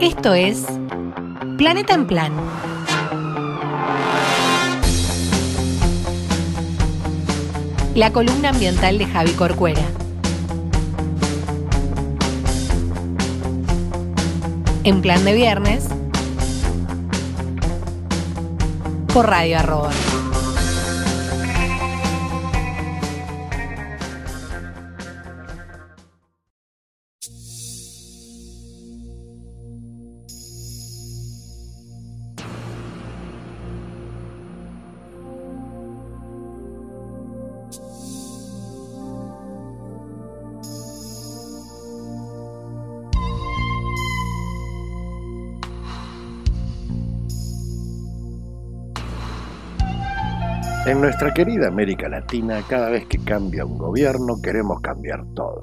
Esto es Planeta en Plan. La columna ambiental de Javi Corcuera. En plan de viernes. Por Radio Arroba. Nuestra querida América Latina, cada vez que cambia un gobierno, queremos cambiar todo.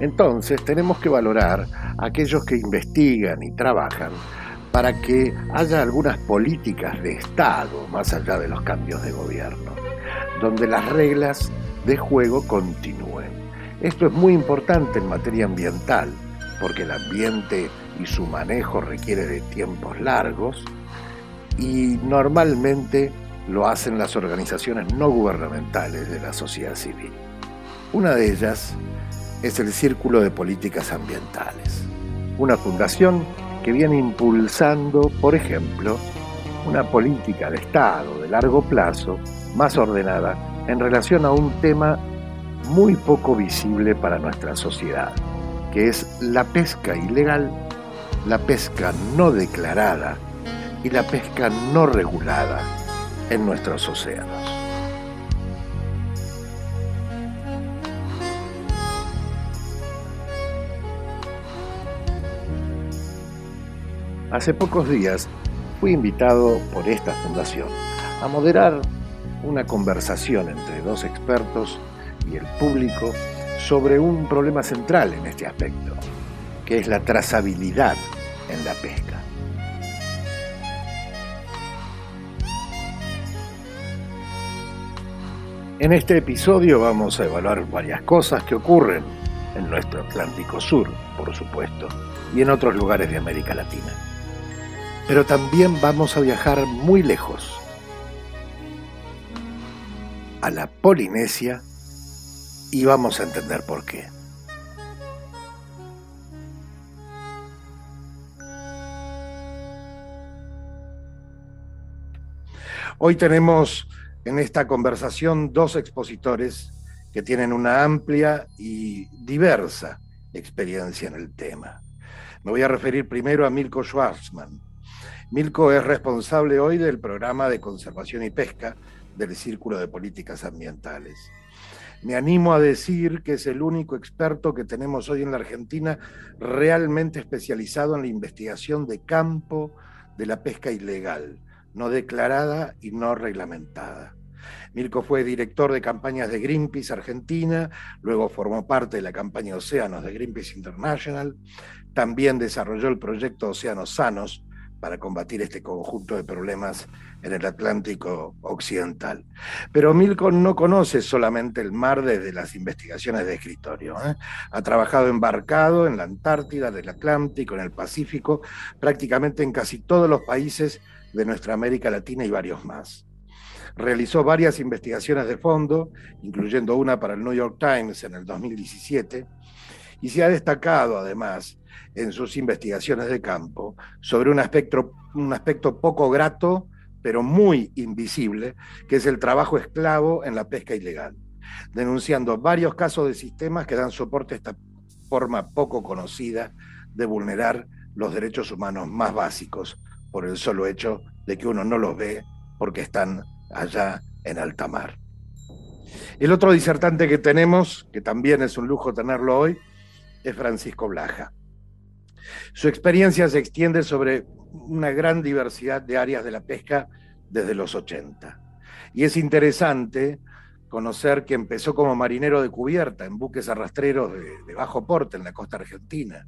Entonces tenemos que valorar a aquellos que investigan y trabajan para que haya algunas políticas de Estado, más allá de los cambios de gobierno, donde las reglas de juego continúen. Esto es muy importante en materia ambiental, porque el ambiente y su manejo requiere de tiempos largos, y normalmente lo hacen las organizaciones no gubernamentales de la sociedad civil. Una de ellas es el Círculo de Políticas Ambientales, una fundación que viene impulsando, por ejemplo, una política de Estado de largo plazo más ordenada en relación a un tema muy poco visible para nuestra sociedad, que es la pesca ilegal, la pesca no declarada y la pesca no regulada en nuestros océanos. Hace pocos días fui invitado por esta fundación a moderar una conversación entre dos expertos y el público sobre un problema central en este aspecto, que es la trazabilidad en la pesca. En este episodio vamos a evaluar varias cosas que ocurren en nuestro Atlántico Sur, por supuesto, y en otros lugares de América Latina. Pero también vamos a viajar muy lejos, a la Polinesia, y vamos a entender por qué. Hoy tenemos en esta conversación dos expositores que tienen una amplia y diversa experiencia en el tema. Me voy a referir primero a Milko Schwarzman. Milko es responsable hoy del programa de conservación y pesca del Círculo de Políticas Ambientales. Me animo a decir que es el único experto que tenemos hoy en la Argentina realmente especializado en la investigación de campo de la pesca ilegal no declarada y no reglamentada. Mirko fue director de campañas de Greenpeace Argentina, luego formó parte de la campaña Océanos de Greenpeace International, también desarrolló el proyecto Océanos Sanos para combatir este conjunto de problemas en el Atlántico Occidental. Pero Milko no conoce solamente el mar desde las investigaciones de escritorio. ¿eh? Ha trabajado embarcado en la Antártida, del Atlántico, en el Pacífico, prácticamente en casi todos los países de nuestra América Latina y varios más. Realizó varias investigaciones de fondo, incluyendo una para el New York Times en el 2017, y se ha destacado además en sus investigaciones de campo sobre un aspecto, un aspecto poco grato, pero muy invisible, que es el trabajo esclavo en la pesca ilegal, denunciando varios casos de sistemas que dan soporte a esta forma poco conocida de vulnerar los derechos humanos más básicos por el solo hecho de que uno no los ve porque están allá en alta mar. El otro disertante que tenemos, que también es un lujo tenerlo hoy, es Francisco Blaja. Su experiencia se extiende sobre una gran diversidad de áreas de la pesca desde los 80. Y es interesante conocer que empezó como marinero de cubierta en buques arrastreros de, bajo porte en la costa argentina.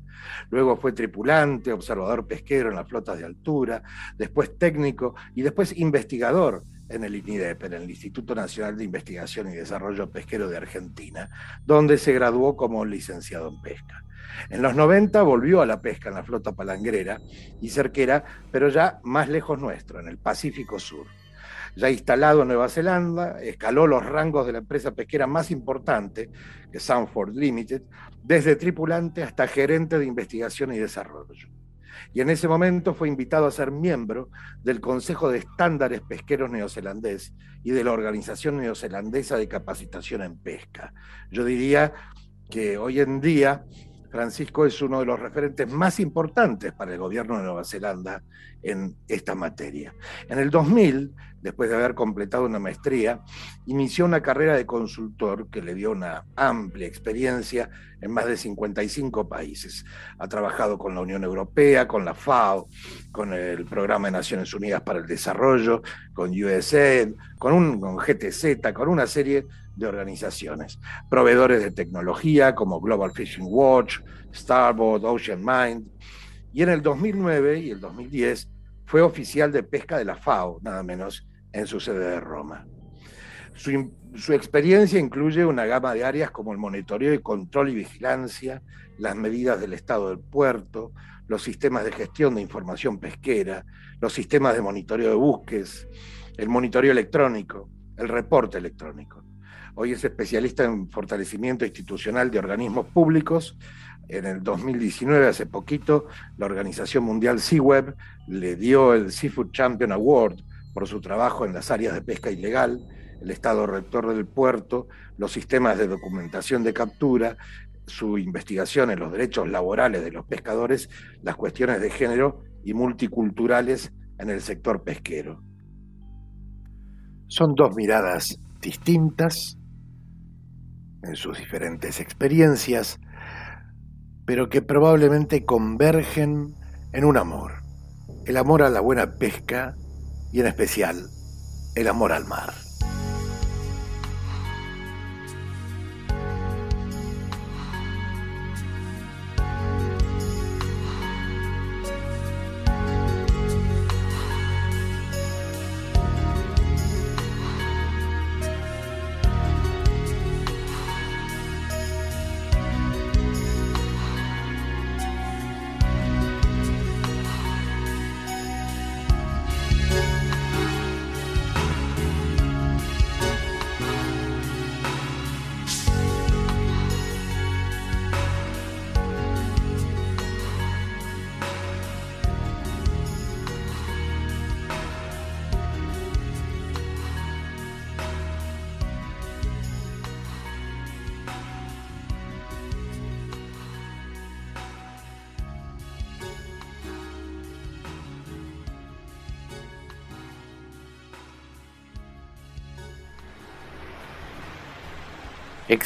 Luego fue tripulante, observador pesquero en las flotas de altura, después técnico y después investigador en el INIDEP, en el Instituto Nacional de Investigación y Desarrollo Pesquero de Argentina, donde se graduó como licenciado en pesca. En los 90 volvió a la pesca en la flota palangrera y cerquera, pero ya más lejos nuestro, en el Pacífico Sur. Ya instalado en Nueva Zelanda, escaló los rangos de la empresa pesquera más importante, que Sanford Limited, desde tripulante hasta gerente de investigación y desarrollo y en ese momento fue invitado a ser miembro del Consejo de Estándares Pesqueros Neozelandés y de la Organización Neozelandesa de Capacitación en Pesca. Yo diría que hoy en día Francisco es uno de los referentes más importantes para el gobierno de Nueva Zelanda en esta materia. En el 2000, después de haber completado una maestría, inició una carrera de consultor que le dio una amplia experiencia en más de 55 países. Ha trabajado con la Unión Europea, con la FAO, con el Programa de Naciones Unidas para el Desarrollo, con USAID, con, un, con GTZ, con una serie de organizaciones, proveedores de tecnología como Global Fishing Watch, Starboard, Ocean Mind, y en el 2009 y el 2010 fue oficial de pesca de la FAO, nada menos, en su sede de Roma. Su, su, experiencia incluye una gama de áreas como el monitoreo y control y vigilancia, las medidas del estado del puerto, los sistemas de gestión de información pesquera, los sistemas de monitoreo de buques, el monitoreo electrónico, el reporte electrónico. Hoy es especialista en fortalecimiento institucional de organismos públicos. En el 2019, hace poquito, la Organización Mundial SeaWeb le dio el Seafood Champion Award por su trabajo en las áreas de pesca ilegal, el estado rector del puerto, los sistemas de documentación de captura, su investigación en los derechos laborales de los pescadores, las cuestiones de género y multiculturales en el sector pesquero. Son dos miradas distintas en sus diferentes experiencias, pero que probablemente convergen en un amor, el amor a la buena pesca y en especial el amor al mar.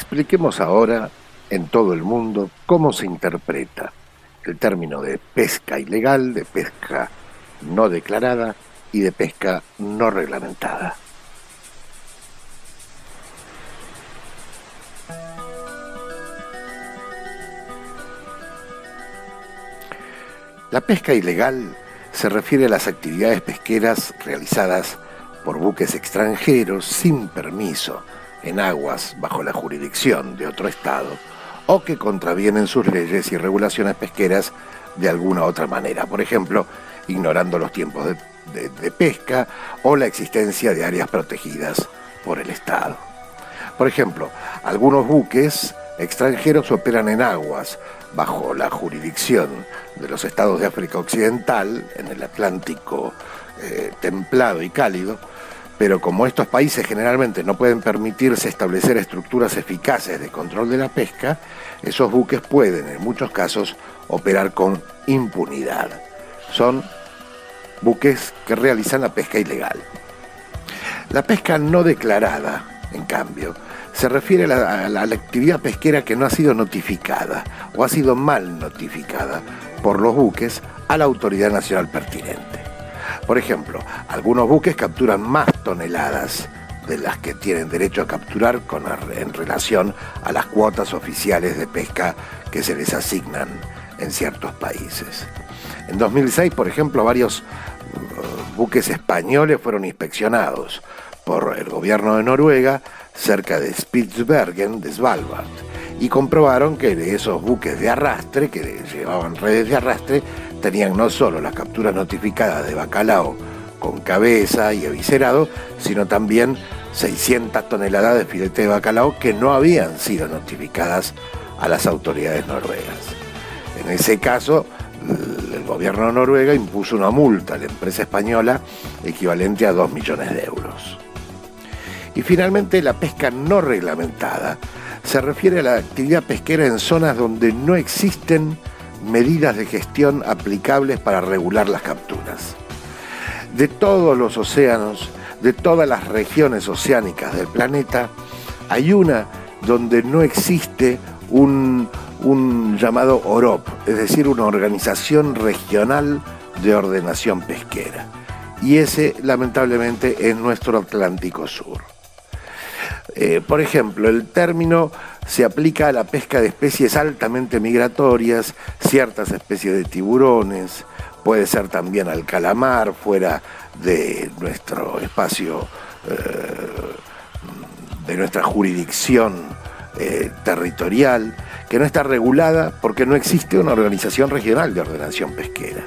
Expliquemos ahora en todo el mundo cómo se interpreta el término de pesca ilegal, de pesca no declarada y de pesca no reglamentada. La pesca ilegal se refiere a las actividades pesqueras realizadas por buques extranjeros sin permiso en aguas bajo la jurisdicción de otro Estado o que contravienen sus leyes y regulaciones pesqueras de alguna otra manera. Por ejemplo, ignorando los tiempos de, pesca o la existencia de áreas protegidas por el Estado. Por ejemplo, algunos buques extranjeros operan en aguas bajo la jurisdicción de los estados de África Occidental, en el Atlántico eh, templado y cálido, pero como estos países generalmente no pueden permitirse establecer estructuras eficaces de control de la pesca, esos buques pueden en muchos casos operar con impunidad. Son buques que realizan la pesca ilegal. La pesca no declarada, en cambio, se refiere a la, actividad pesquera que no ha sido notificada o ha sido mal notificada por los buques a la autoridad nacional pertinente. Por ejemplo, algunos buques capturan más toneladas de las que tienen derecho a capturar en relación a las cuotas oficiales de pesca que se les asignan en ciertos países. En 2006, por ejemplo, varios uh, buques españoles fueron inspeccionados por el gobierno de Noruega cerca de Spitsbergen, de Svalbard, y comprobaron que de esos buques de arrastre, que llevaban redes de arrastre, tenían no solo las capturas notificadas de bacalao con cabeza y eviscerado, sino también 600 toneladas de filete de bacalao que no habían sido notificadas a las autoridades noruegas. En ese caso, el gobierno de Noruega impuso una multa a la empresa española equivalente a 2 millones de euros. Y finalmente, la pesca no reglamentada se refiere a la actividad pesquera en zonas donde no existen medidas de gestión aplicables para regular las capturas. De todos los océanos, de todas las regiones oceánicas del planeta, hay una donde no existe un, llamado OROP, es decir, una organización regional de ordenación pesquera. Y ese, lamentablemente, es nuestro Atlántico Sur. Eh, por ejemplo, el término se aplica a la pesca de especies altamente migratorias, ciertas especies de tiburones, puede ser también al calamar fuera de nuestro espacio, eh, de nuestra jurisdicción eh, territorial, que no está regulada porque no existe una organización regional de ordenación pesquera.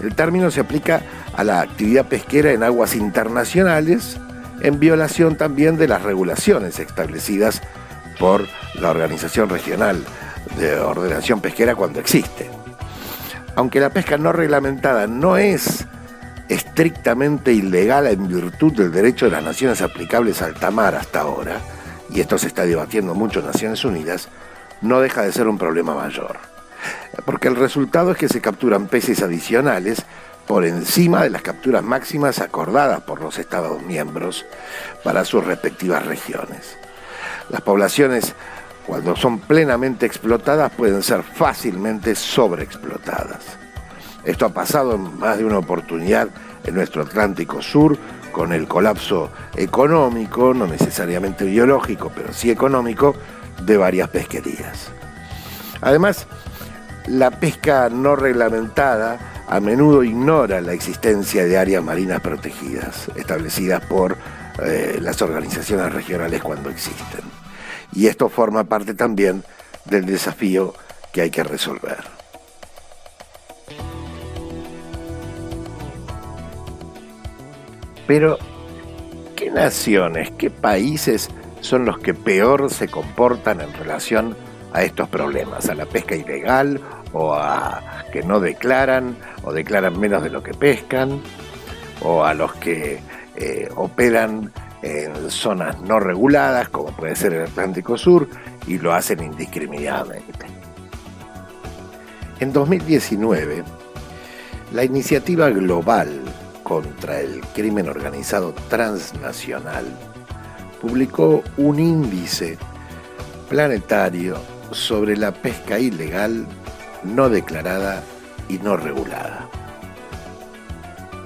El término se aplica a la actividad pesquera en aguas internacionales, en violación también de las regulaciones establecidas por la Organización Regional de Ordenación Pesquera cuando existe. Aunque la pesca no reglamentada no es estrictamente ilegal en virtud del derecho de las naciones aplicables al tamar hasta ahora, y esto se está debatiendo mucho en Naciones Unidas, no deja de ser un problema mayor. Porque el resultado es que se capturan peces adicionales por encima de las capturas máximas acordadas por los Estados miembros para sus respectivas regiones. Las poblaciones, cuando son plenamente explotadas, pueden ser fácilmente sobreexplotadas. Esto ha pasado en más de una oportunidad en nuestro Atlántico Sur con el colapso económico, no necesariamente biológico, pero sí económico, de varias pesquerías. Además, la pesca no reglamentada a menudo ignora la existencia de áreas marinas protegidas, establecidas por eh, las organizaciones regionales cuando existen. Y esto forma parte también del desafío que hay que resolver. Pero, ¿qué naciones, qué países son los que peor se comportan en relación a estos problemas? ¿A la pesca ilegal o a que no declaran o declaran menos de lo que pescan? ¿O a los que eh, operan en zonas no reguladas, como puede ser el Atlántico Sur, y lo hacen indiscriminadamente? En 2019, la iniciativa global contra el crimen organizado transnacional publicó un índice planetario sobre la pesca ilegal, no declarada y no regulada.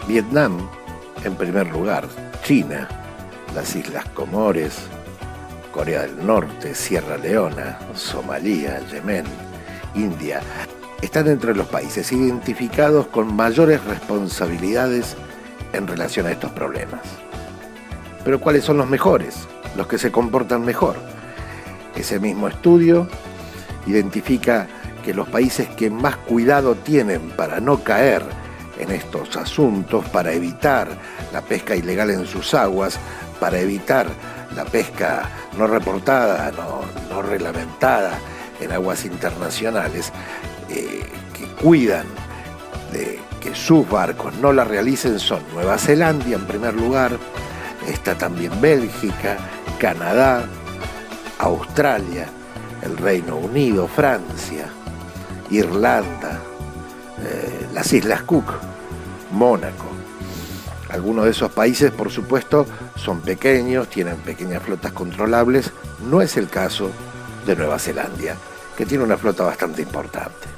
Vietnam, en primer lugar, China, las Islas Comores, Corea del Norte, Sierra Leona, Somalia, Yemen, India, están entre los países identificados con mayores responsabilidades en relación a estos problemas. Pero ¿cuáles son los mejores? Los que se comportan mejor. Ese mismo estudio identifica que los países que más cuidado tienen para no caer en estos asuntos, para evitar la pesca ilegal en sus aguas, para evitar la pesca no reportada, no, reglamentada en aguas internacionales, eh, que cuidan de que sus barcos no la realicen son Nueva Zelanda en primer lugar, está también Bélgica, Canadá, Australia, el Reino Unido, Francia, Irlanda, eh, las Islas Cook, Mónaco. Algunos de esos países, por supuesto, son pequeños, tienen pequeñas flotas controlables. No es el caso de Nueva Zelanda, que tiene una flota bastante importante.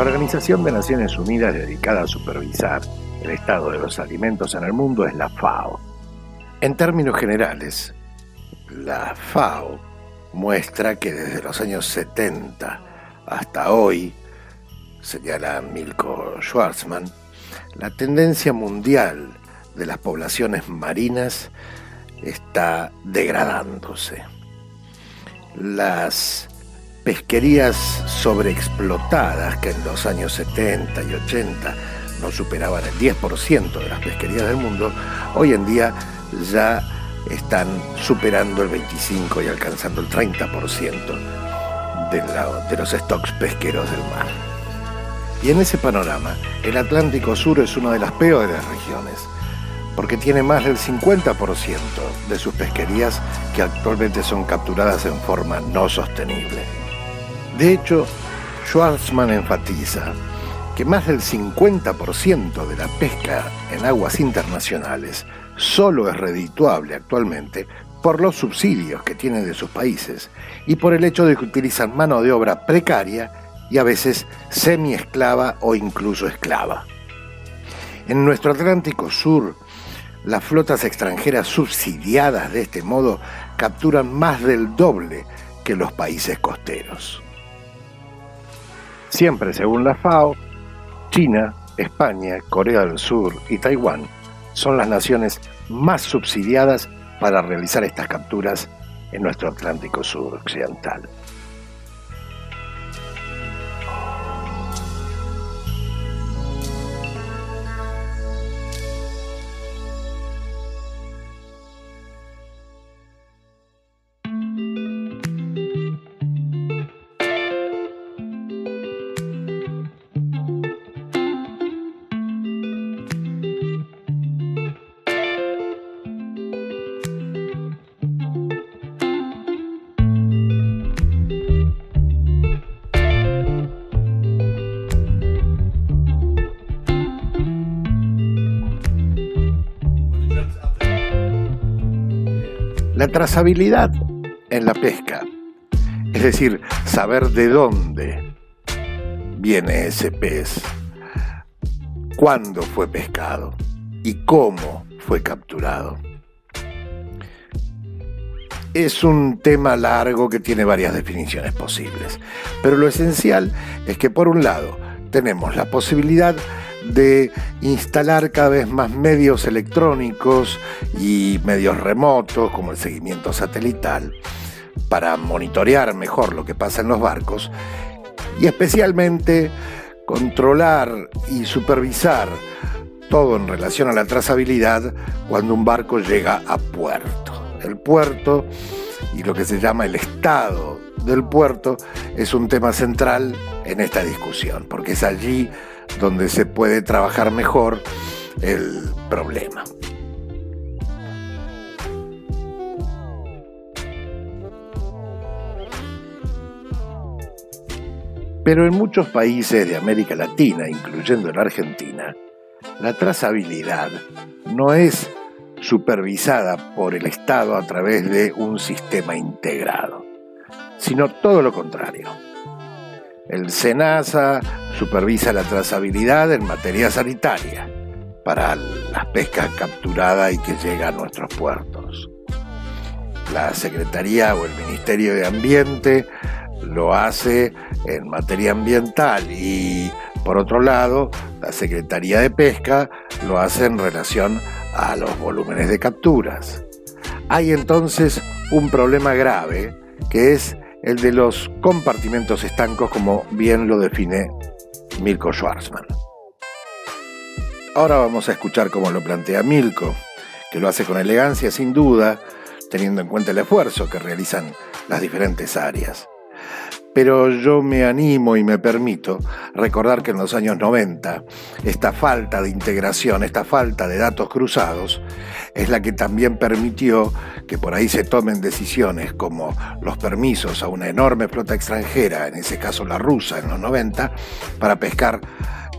La Organización de Naciones Unidas dedicada a supervisar el estado de los alimentos en el mundo es la FAO. En términos generales, la FAO muestra que desde los años 70 hasta hoy, señala Milko Schwarzman, la tendencia mundial de las poblaciones marinas está degradándose. Las pesquerías sobreexplotadas que en los años 70 y 80 no superaban el 10% de las pesquerías del mundo, hoy en día ya están superando el 25 y alcanzando el 30% de, de los stocks pesqueros del mar. Y en ese panorama, el Atlántico Sur es una de las peores regiones, porque tiene más del 50% de sus pesquerías que actualmente son capturadas en forma no sostenible. De hecho, Schwarzman enfatiza que más del 50% de la pesca en aguas internacionales solo es redituable actualmente por los subsidios que tienen de sus países y por el hecho de que utilizan mano de obra precaria y a veces semi-esclava o incluso esclava. En nuestro Atlántico Sur, las flotas extranjeras subsidiadas de este modo capturan más del doble que los países costeros. Siempre según la FAO, China, España, Corea del Sur y Taiwán son las naciones más subsidiadas para realizar estas capturas en nuestro Atlántico Sur occidental. Trazabilidad en la pesca, es decir, saber de dónde viene ese pez, cuándo fue pescado y cómo fue capturado. Es un tema largo que tiene varias definiciones posibles, pero lo esencial es que por un lado tenemos la posibilidad de instalar cada vez más medios electrónicos y medios remotos, como el seguimiento satelital, para monitorear mejor lo que pasa en los barcos y especialmente controlar y supervisar todo en relación a la trazabilidad cuando un barco llega a puerto. El puerto y lo que se llama el estado del puerto es un tema central en esta discusión, porque es allí donde se puede trabajar mejor el problema. Pero en muchos países de América Latina, incluyendo la Argentina, la trazabilidad no es supervisada por el Estado a través de un sistema integrado, sino todo lo contrario. El SENASA supervisa la trazabilidad en materia sanitaria para las pescas capturadas y que llegan a nuestros puertos. La Secretaría o el Ministerio de Ambiente lo hace en materia ambiental y por otro lado la Secretaría de Pesca lo hace en relación a los volúmenes de capturas. Hay entonces un problema grave que es el de los compartimentos estancos como bien lo define Milko Schwarzman. Ahora vamos a escuchar cómo lo plantea Milko, que lo hace con elegancia sin duda, teniendo en cuenta el esfuerzo que realizan las diferentes áreas. Pero yo me animo y me permito recordar que en los años 90 esta falta de integración, esta falta de datos cruzados, es la que también permitió que por ahí se tomen decisiones como los permisos a una enorme flota extranjera, en ese caso la rusa en los 90, para pescar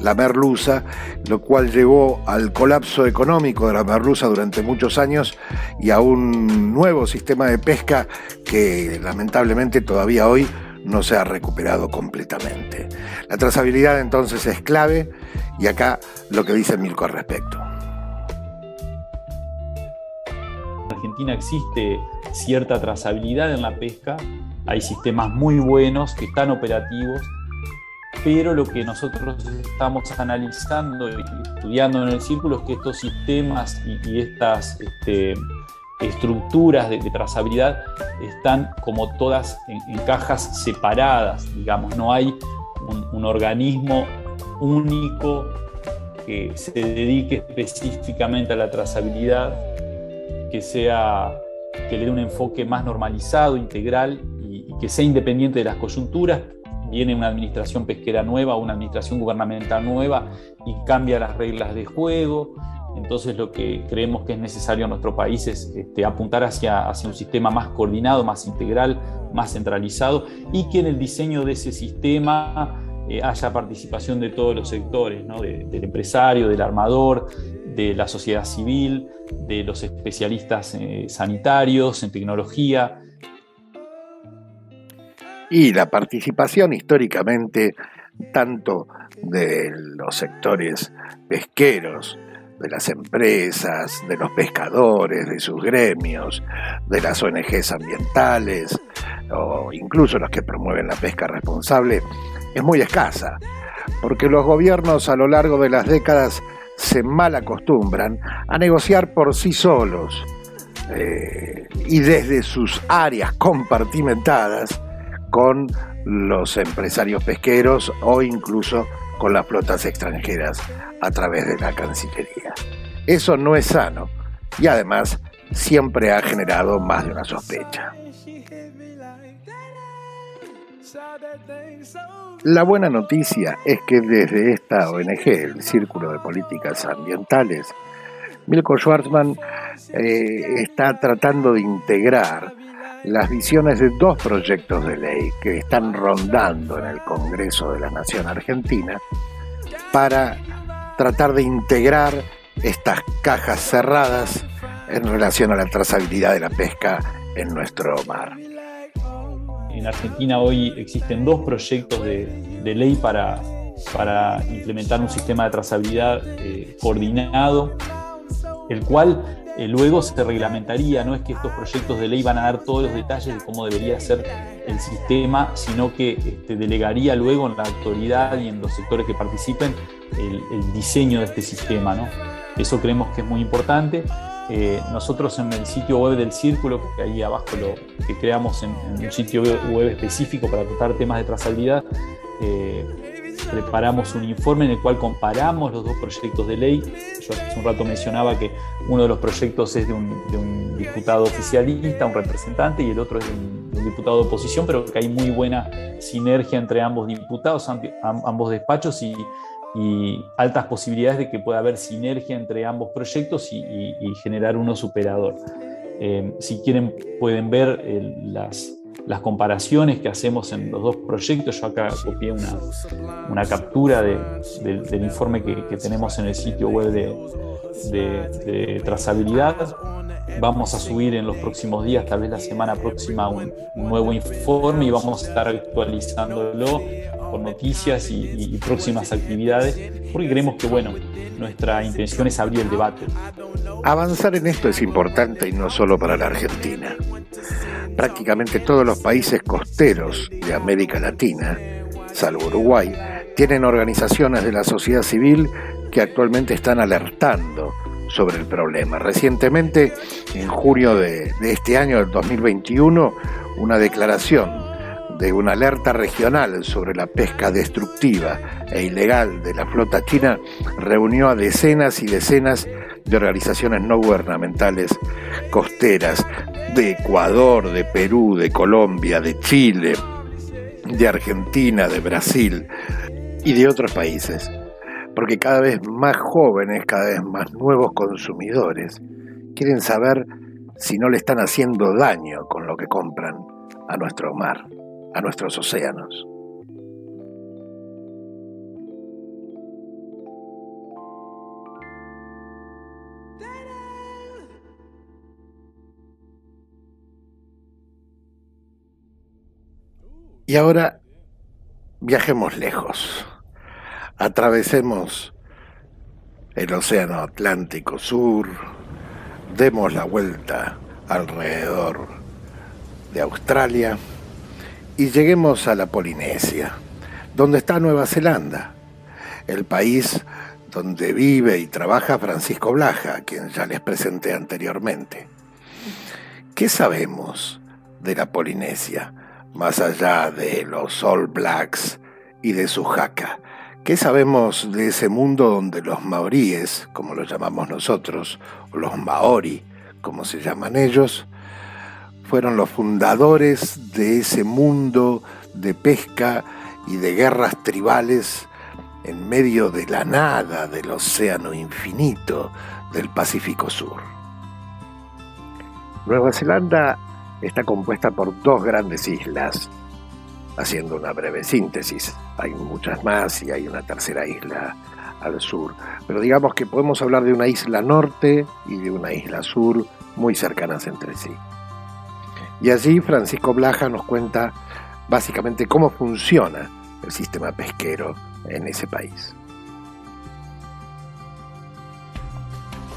la merluza, lo cual llevó al colapso económico de la merluza durante muchos años y a un nuevo sistema de pesca que lamentablemente todavía hoy no se ha recuperado completamente. La trazabilidad entonces es clave y acá lo que dice Milko al respecto. Argentina existe cierta trazabilidad en la pesca, hay sistemas muy buenos que están operativos, pero lo que nosotros estamos analizando y estudiando en el círculo es que estos sistemas y, estas este, estructuras de, trazabilidad están como todas en, cajas separadas, digamos, no hay un, organismo único que se dedique específicamente a la trazabilidad, que sea que le dé un enfoque más normalizado, integral y, y que sea independiente de las coyunturas, viene una administración pesquera nueva, una administración gubernamental nueva y cambia las reglas de juego. Entonces lo que creemos que es necesario en nuestro país es este, apuntar hacia, hacia un sistema más coordinado, más integral, más centralizado y que en el diseño de ese sistema eh, haya participación de todos los sectores, del empresario, del armador, de la sociedad civil, de los especialistas eh, sanitarios en tecnología, y la participación históricamente tanto de los sectores pesqueros, de las empresas, de los pescadores, de sus gremios, de las ONGs ambientales o incluso los que promueven la pesca responsable, es muy escasa, porque los gobiernos a lo largo de las décadas se mal acostumbran a negociar por sí solos eh, y desde sus áreas compartimentadas con los empresarios pesqueros o incluso con las flotas extranjeras a través de la Cancillería. Eso no es sano y además siempre ha generado más de una sospecha. La buena noticia es que desde esta ONG, el Círculo de Políticas Ambientales, Milko Schwartzman eh, está tratando de integrar las visiones de dos proyectos de ley que están rondando en el Congreso de la Nación Argentina para tratar de integrar estas cajas cerradas en relación a la trazabilidad de la pesca en nuestro mar. En Argentina hoy existen dos proyectos de, ley para, para, implementar un sistema de trazabilidad eh, coordinado, el cual eh, luego se reglamentaría, no es que estos proyectos de ley van a dar todos los detalles de cómo debería ser el sistema, sino que este, delegaría luego en la autoridad y en los sectores que participen el, diseño de este sistema. ¿no? Eso creemos que es muy importante. Eh, nosotros en el sitio web del Círculo, que ahí abajo lo creamos en, un sitio web específico para tratar temas de trazabilidad, eh, preparamos un informe en el cual comparamos los dos proyectos de ley. Yo hace un rato mencionaba que uno de los proyectos es de un, diputado oficialista, un representante, y el otro es de un, diputado de oposición, pero que hay muy buena sinergia entre ambos diputados, ambos despachos y, altas posibilidades de que pueda haber sinergia entre ambos proyectos y, generar uno superador. Eh, si quieren, pueden ver eh, las las comparaciones que hacemos en los dos proyectos. Yo acá copié una, una captura del informe que, tenemos en el sitio web de, trazabilidad. Vamos a subir en los próximos días, tal vez la semana próxima, un, nuevo informe y vamos a estar actualizándolo con noticias y, y próximas actividades, porque creemos que, bueno, nuestra intención es abrir el debate. Avanzar en esto es importante y no solo para la Argentina prácticamente todos los países costeros de América Latina, salvo Uruguay, tienen organizaciones de la sociedad civil que actualmente están alertando sobre el problema. Recientemente, en junio de, este año, del 2021, una declaración de una alerta regional sobre la pesca destructiva e ilegal de la flota china reunió a decenas y decenas de organizaciones no gubernamentales costeras de Ecuador, de Perú, de Colombia, de Chile, de Argentina, de Brasil y de otros países. Porque cada vez más jóvenes, cada vez más nuevos consumidores quieren saber si no le están haciendo daño con lo que compran a nuestro mar, a nuestros océanos. Y ahora viajemos lejos, atravesemos el Océano Atlántico Sur, demos la vuelta alrededor de Australia. Y lleguemos a la Polinesia, donde está Nueva Zelanda, el país donde vive y trabaja Francisco Blaja, quien ya les presenté anteriormente. ¿Qué sabemos de la Polinesia, más allá de los All Blacks y de su jaca? ¿Qué sabemos de ese mundo donde los maoríes, como lo llamamos nosotros, o los maori, como se llaman ellos, fueron los fundadores de ese mundo de pesca y de guerras tribales en medio de la nada del océano infinito del Pacífico Sur. Nueva Zelanda está compuesta por dos grandes islas, haciendo una breve síntesis. Hay muchas más y hay una tercera isla al sur, pero digamos que podemos hablar de una isla norte y de una isla sur muy cercanas entre sí. Y allí Francisco Blaja nos cuenta básicamente cómo funciona el sistema pesquero en ese país.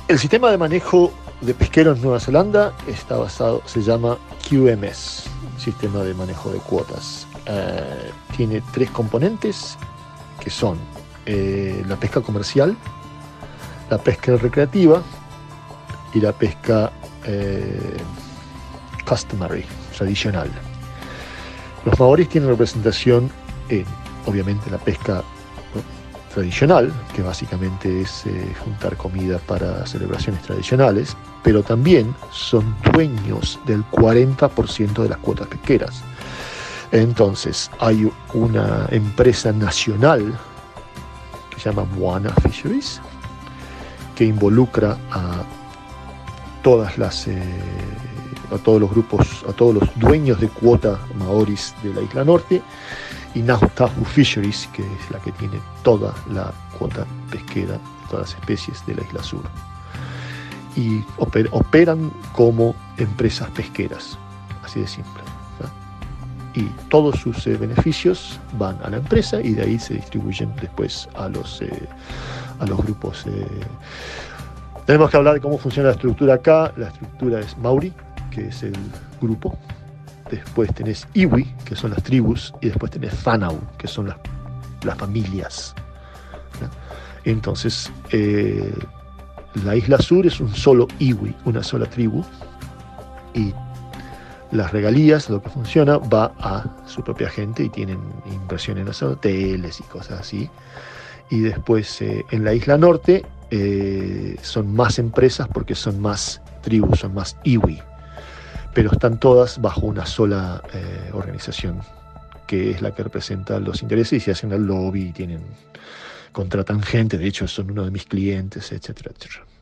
El sistema de manejo de pesqueros Nueva Zelanda está basado, se llama QMS, Sistema de Manejo de Cuotas. Eh, tiene tres componentes que son eh, la pesca comercial, la pesca recreativa y la pesca eh, customary, tradicional. Los maoris tienen representación en, obviamente, la pesca tradicional, que básicamente es eh, juntar comida para celebraciones tradicionales, pero también son dueños del 40% de las cuotas pesqueras. Entonces, hay una empresa nacional que se llama Moana Fisheries, que involucra a todas las eh, a todos los grupos, a todos los dueños de cuota maoris de la isla norte y Nautahu Fisheries, que es la que tiene toda la cuota pesquera de todas las especies de la isla sur. Y operan como empresas pesqueras, así de simple. Y todos sus eh, beneficios van a la empresa y de ahí se distribuyen después a los, eh, a los grupos. Eh. Tenemos que hablar de cómo funciona la estructura acá. La estructura es Mauri, que es el grupo, después tenés Iwi, que son las tribus, y después tenés Fanau, que son las, las familias. Entonces, eh, la isla sur es un solo Iwi, una sola tribu, y las regalías, lo que funciona, va a su propia gente y tienen inversión en los hoteles y cosas así. Y después eh, en la isla norte eh, son más empresas porque son más tribus, son más Iwi, pero están todas bajo una sola eh, organización, que es la que representa los intereses y se hacen el lobby y tienen, contratan gente, de hecho son uno de mis clientes, etcétera, etcétera.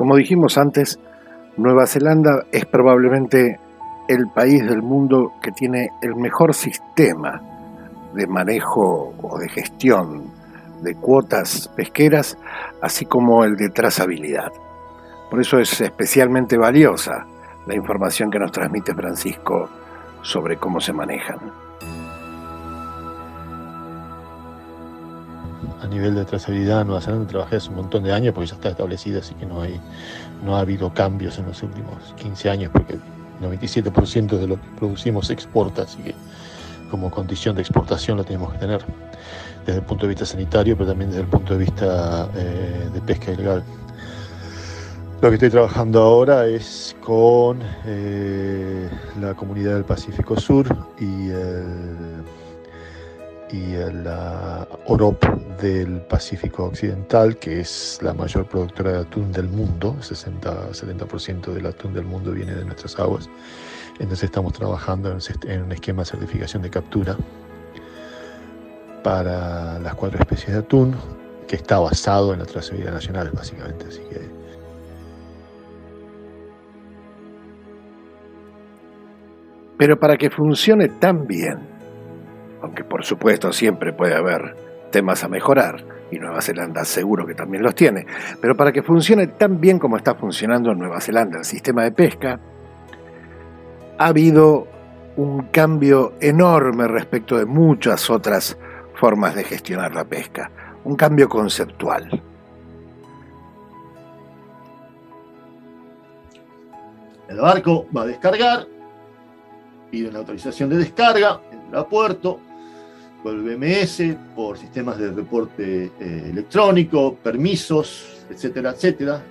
Como dijimos antes, Nueva Zelanda es probablemente el país del mundo que tiene el mejor sistema de manejo o de gestión de cuotas pesqueras, así como el de trazabilidad. Por eso es especialmente valiosa la información que nos transmite Francisco sobre cómo se manejan. A nivel de trazabilidad Nueva Zelanda trabajé hace un montón de años porque ya está establecida, así que no, hay, no ha habido cambios en los últimos 15 años porque el 97% de lo que producimos se exporta, así que como condición de exportación lo tenemos que tener desde el punto de vista sanitario, pero también desde el punto de vista eh, de pesca ilegal. Lo que estoy trabajando ahora es con eh, la comunidad del Pacífico Sur y el y la OROP del Pacífico Occidental, que es la mayor productora de atún del mundo, 60-70% del atún del mundo viene de nuestras aguas. Entonces estamos trabajando en un esquema de certificación de captura para las cuatro especies de atún, que está basado en la trazabilidad nacional, básicamente. Así que Pero para que funcione tan bien, aunque por supuesto siempre puede haber temas a mejorar, y Nueva Zelanda seguro que también los tiene, pero para que funcione tan bien como está funcionando en Nueva Zelanda el sistema de pesca, ha habido un cambio enorme respecto de muchas otras formas de gestionar la pesca, un cambio conceptual. El barco va a descargar, pide una autorización de descarga, entra a puerto, por el BMS, por sistemas de reporte eh, electrónico, permisos, etcétera, etcétera.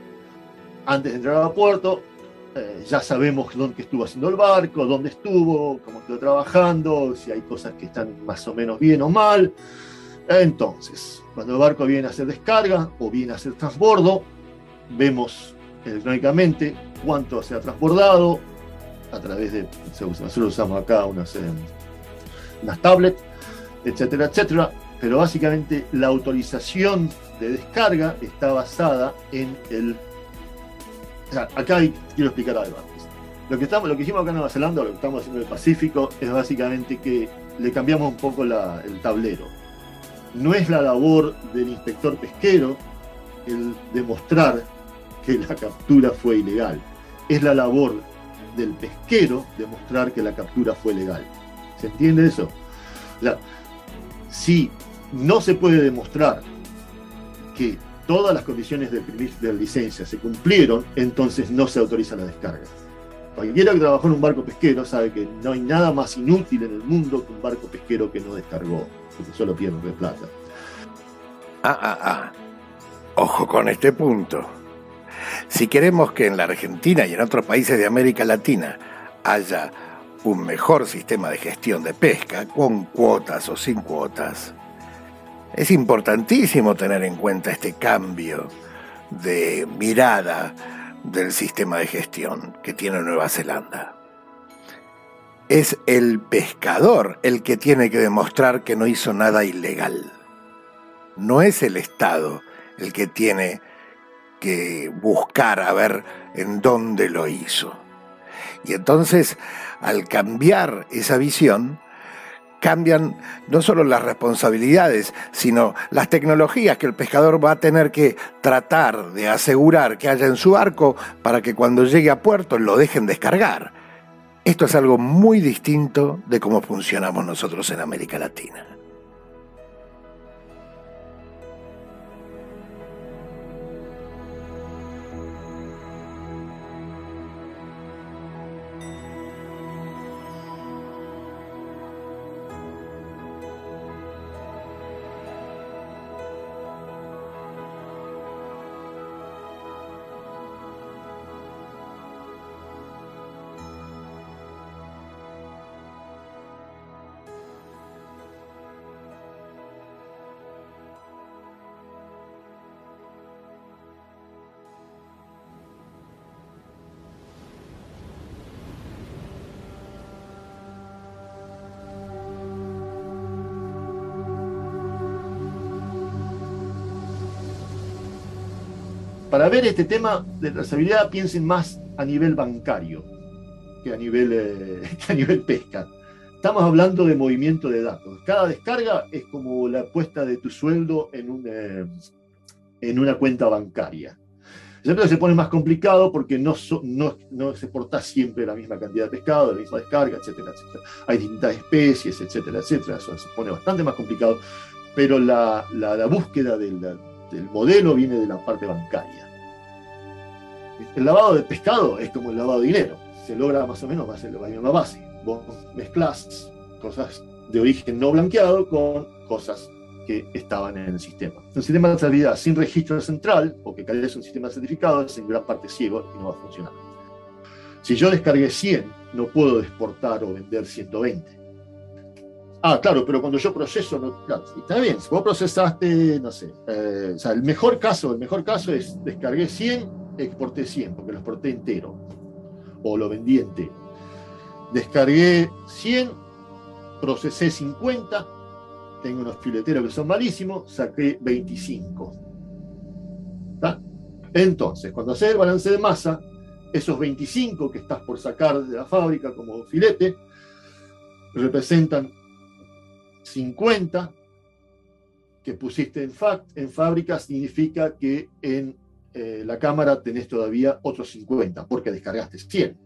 Antes de entrar a puerto, eh, ya sabemos dónde estuvo haciendo el barco, dónde estuvo, cómo estuvo trabajando, si hay cosas que están más o menos bien o mal. Entonces, cuando el barco viene a hacer descarga o viene a hacer transbordo, vemos electrónicamente cuánto se ha transbordado a través de, nosotros usamos acá unas, eh, unas tablets, etcétera, etcétera. Pero básicamente la autorización de descarga está basada en el... acá quiero explicar algo Lo que, estamos, lo que hicimos acá en Nueva Zelanda, lo que estamos haciendo en el Pacífico, es básicamente que le cambiamos un poco el tablero. No es la labor del inspector pesquero el demostrar que la captura fue ilegal. Es la labor del pesquero demostrar que la captura fue legal. ¿Se entiende eso? Si no se puede demostrar que todas las condiciones de, licencia se cumplieron, entonces no se autoriza la descarga. Cualquiera que trabajó en un barco pesquero sabe que no hay nada más inútil en el mundo que un barco pesquero que no descargó, porque solo pierde de plata. Ah, ah, ah. Ojo con este punto. Si queremos que en la Argentina y en otros países de América Latina haya un mejor sistema de gestión de pesca, con cuotas o sin cuotas, es importantísimo tener en cuenta este cambio de mirada del sistema de gestión que tiene Nueva Zelanda. Es el pescador el que tiene que demostrar que no hizo nada ilegal. No es el Estado el que tiene que buscar a ver en dónde lo hizo. Y entonces, al cambiar esa visión, cambian no solo las responsabilidades, sino las tecnologías que el pescador va a tener que tratar de asegurar que haya en su barco para que cuando llegue a puerto lo dejen descargar. Esto es algo muy distinto de cómo funcionamos nosotros en América Latina. Para ver este tema de trazabilidad piensen más a nivel bancario que a nivel, eh, a nivel pesca. Estamos hablando de movimiento de datos. Cada descarga es como la puesta de tu sueldo en, un, eh, en una cuenta bancaria. Siempre se pone más complicado porque no, no, no, se porta siempre la misma cantidad de pescado, la misma descarga, etcétera, etcétera. Hay distintas especies, etcétera, etcétera. Eso se pone bastante más complicado, pero la, la, la búsqueda del, del modelo viene de la parte bancaria. El lavado de pescado es como el lavado de dinero, se logra más o menos más la misma base. Vos mezclas cosas de origen no blanqueado con cosas que estaban en el sistema. Un sistema de trazabilidad sin registro central, o que es un sistema certificado, es en gran parte ciego y no va a funcionar. Si yo descargué 100, no puedo exportar o vender 120 Ah, claro, pero cuando yo proceso, no, está bien, si vos procesaste, no sé, eh, o sea, el mejor caso, el mejor caso es descargué 100, exporté 100, porque lo exporté entero, o lo vendí entero. Descargué 100, procesé 50, tengo unos fileteros que son malísimos, saqué 25. Entonces, cuando haces el balance de masa, esos 25 que estás por sacar de la fábrica como filete, representan 50 que pusiste en, fábrica significa que en eh, la cámara tenés todavía otros 50, porque descargaste 100.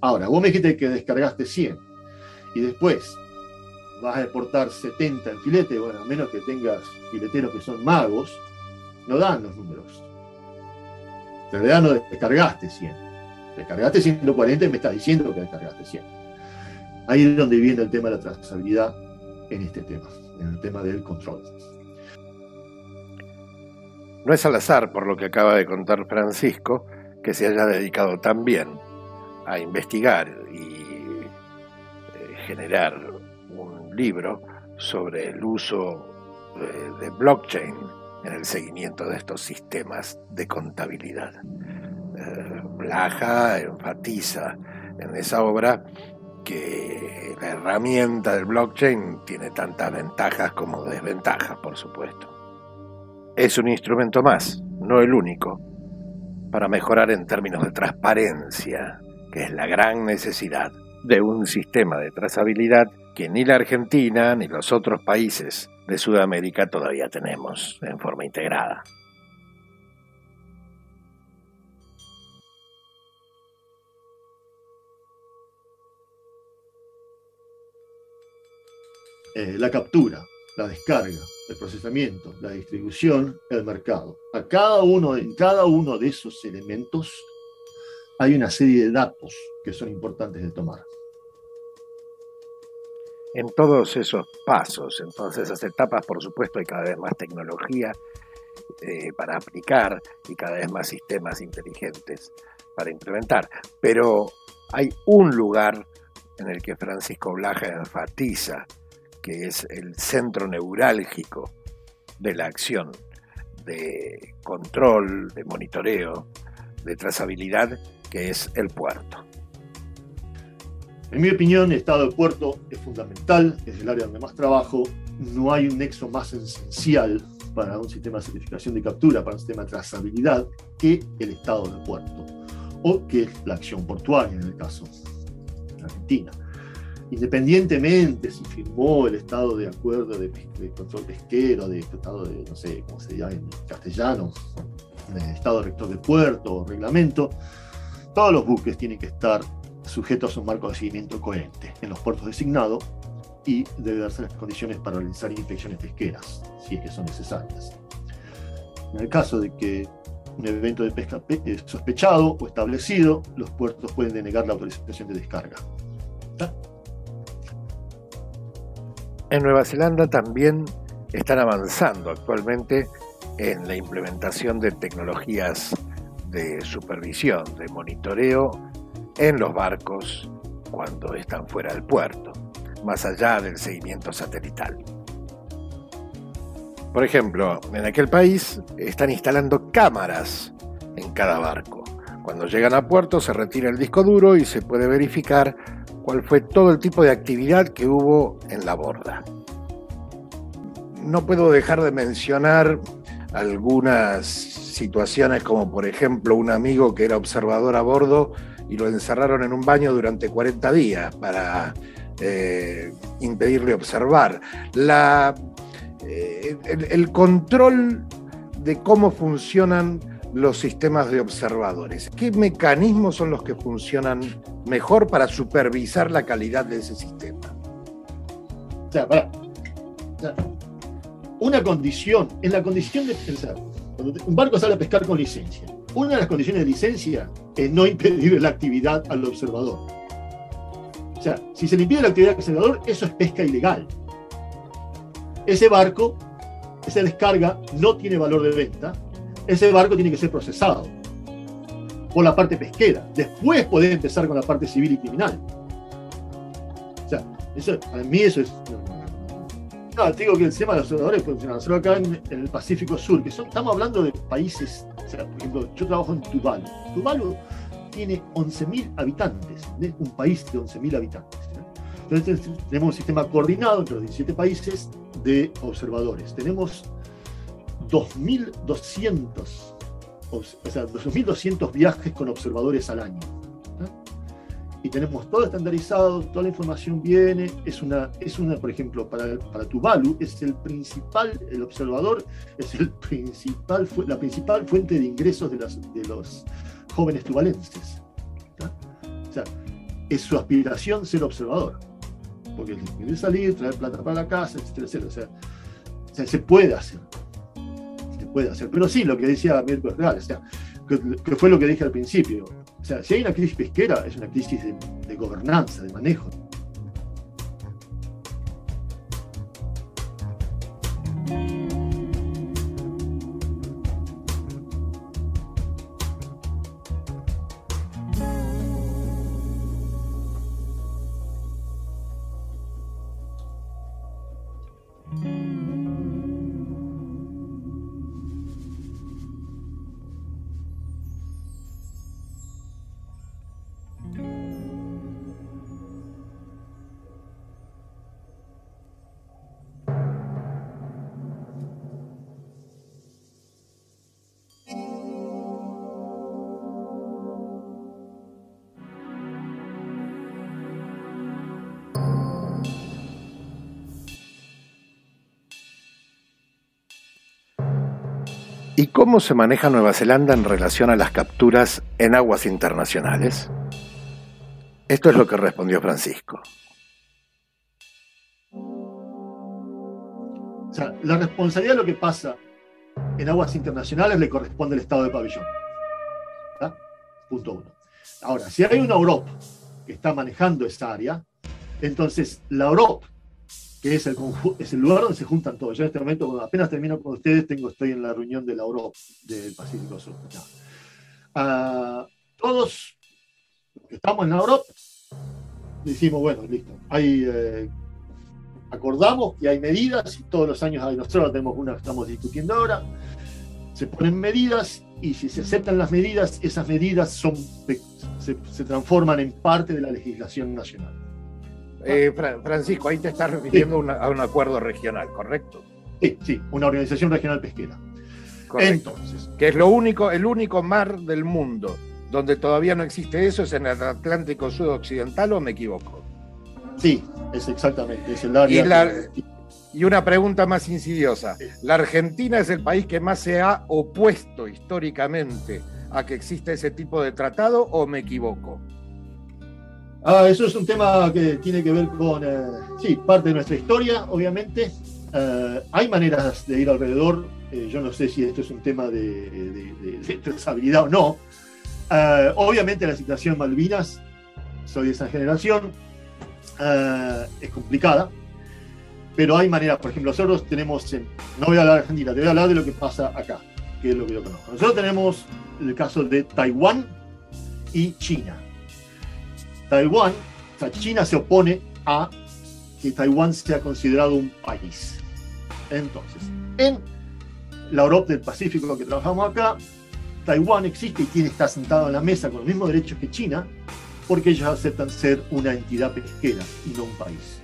Ahora, vos me dijiste que descargaste 100 y después vas a exportar 70 en filete, bueno, a menos que tengas fileteros que son magos, no dan los números. En realidad no descargaste 100. Descargaste 140 y me estás diciendo que descargaste 100. Ahí es donde viene el tema de la trazabilidad en este tema, en el tema del control. No es al azar, por lo que acaba de contar Francisco, que se haya dedicado también a investigar y eh, generar un libro sobre el uso de blockchain en el seguimiento de estos sistemas de contabilidad. Eh, Blaja enfatiza en esa obra que la herramienta del blockchain tiene tantas ventajas como desventajas, por supuesto. Es un instrumento más, no el único, para mejorar en términos de transparencia, que es la gran necesidad de un sistema de trazabilidad que ni la Argentina ni los otros países de Sudamérica todavía tenemos en forma integrada. Eh, la captura, la descarga, el procesamiento, la distribución, el mercado. A cada uno, en cada uno de esos elementos hay una serie de datos que son importantes de tomar. En todos esos pasos, en todas esas etapas, por supuesto, hay cada vez más tecnología eh, para aplicar y cada vez más sistemas inteligentes para implementar. Pero hay un lugar en el que Francisco Blaja enfatiza que es el centro neurálgico de la acción de control, de monitoreo, de trazabilidad, que es el puerto. En mi opinión, el estado de puerto es fundamental, es el área donde más trabajo. No hay un nexo más esencial para un sistema de certificación de captura, para un sistema de trazabilidad, que el estado del puerto, o que la acción portuaria en el caso de Argentina independientemente si firmó el estado de acuerdo de, control pesquero, de estado de, no sé cómo se llama en castellano, estado rector de puerto o reglamento, todos los buques tienen que estar sujetos a un marco de seguimiento coherente en los puertos designados y debe darse las condiciones para realizar inspecciones pesqueras, si es que son necesarias. En el caso de que un evento de pesca es sospechado o establecido, los puertos pueden denegar la autorización de descarga. En Nueva Zelanda también están avanzando actualmente en la implementación de tecnologías de supervisión, de monitoreo en los barcos cuando están fuera del puerto, más allá del seguimiento satelital. Por ejemplo, en aquel país están instalando cámaras en cada barco. Cuando llegan a puerto se retira el disco duro y se puede verificar cuál fue todo el tipo de actividad que hubo en la borda. No puedo dejar de mencionar algunas situaciones como por ejemplo un amigo que era observador a bordo y lo encerraron en un baño durante 40 días para eh, impedirle observar. La, eh, el control de cómo funcionan los sistemas de observadores? ¿Qué mecanismos son los que funcionan mejor para supervisar la calidad de ese sistema? O sea, una condición, en la condición de pensar, cuando un barco sale a pescar con licencia, una de las condiciones de licencia es no impedir la actividad al observador. O sea, si se le impide la actividad al observador, eso es pesca ilegal. Ese barco, esa descarga, no tiene valor de venta ese barco tiene que ser procesado por la parte pesquera. Después poder empezar con la parte civil y criminal. O sea, eso, para mí eso es. No, te digo que el sistema de los observadores funciona. Solo acá en, el Pacífico Sur, que son, estamos hablando de países. O sea, por ejemplo, yo trabajo en Tuvalu. Tuvalu tiene 11.000 habitantes, un país de 11.000 habitantes. Entonces tenemos un sistema coordinado entre los 17 países de observadores. Tenemos 2.200, o sea, 2.200 viajes con observadores al año. Y tenemos todo estandarizado, toda la información viene, es una, es una por ejemplo, para, para Tuvalu, es el principal, el observador es el principal, la principal fuente de ingresos de, los jóvenes tuvalenses. O sea, es su aspiración ser observador, porque quiere salir, traer plata para la casa, etcétera, etcétera. O sea, se puede hacer, puede hacer, pero sí, lo que decía Mirko es real, o sea, que fue lo que dije al principio, o sea, si hay una crisis pesquera, es una crisis de, gobernanza, de manejo. ¿Y cómo se maneja Nueva Zelanda en relación a las capturas en aguas internacionales? Esto es lo que respondió Francisco. O sea, la responsabilidad de lo que pasa en aguas internacionales le corresponde al Estado de pabellón. Punto uno. Ahora, si hay una Europa que está manejando esa área, entonces la Europa que es el, es el lugar donde se juntan todos. Yo en este momento, apenas termino con ustedes, tengo, estoy en la reunión de la Europa del Pacífico Sur. Ah, todos los que estamos en la Europa decimos, bueno, listo, hay, eh, acordamos que hay medidas y todos los años hay, nosotros tenemos una que estamos discutiendo ahora, se ponen medidas y si se aceptan las medidas, esas medidas son, se, se transforman en parte de la legislación nacional. Eh, Francisco, ahí te estás refiriendo a un acuerdo regional, ¿correcto? Sí, sí, una organización regional pesquera. Correcto. Entonces, que es lo único, el único mar del mundo donde todavía no existe eso, es en el Atlántico Sudoccidental, ¿o me equivoco? Sí, es exactamente, es el área. Y, y una pregunta más insidiosa. ¿La Argentina es el país que más se ha opuesto históricamente a que exista ese tipo de tratado o me equivoco? Ah, eso es un tema que tiene que ver con, eh, sí, parte de nuestra historia, obviamente. Eh, hay maneras de ir alrededor. Eh, yo no sé si esto es un tema de, de, o no. obviamente la situación en Malvinas, soy de esa generación, es complicada. Pero hay maneras, por ejemplo, nosotros tenemos, no voy a hablar de Argentina, te voy a hablar de lo que pasa acá, que es lo que yo conozco. Nosotros tenemos el caso de Taiwán y China. Taiwán, o sea, China se opone a que Taiwán sea considerado un país. Entonces, en la Europa del Pacífico que trabajamos acá, Taiwán existe y tiene está sentado en la mesa con los mismos derechos que China, porque ellos aceptan ser una entidad pesquera y no un país.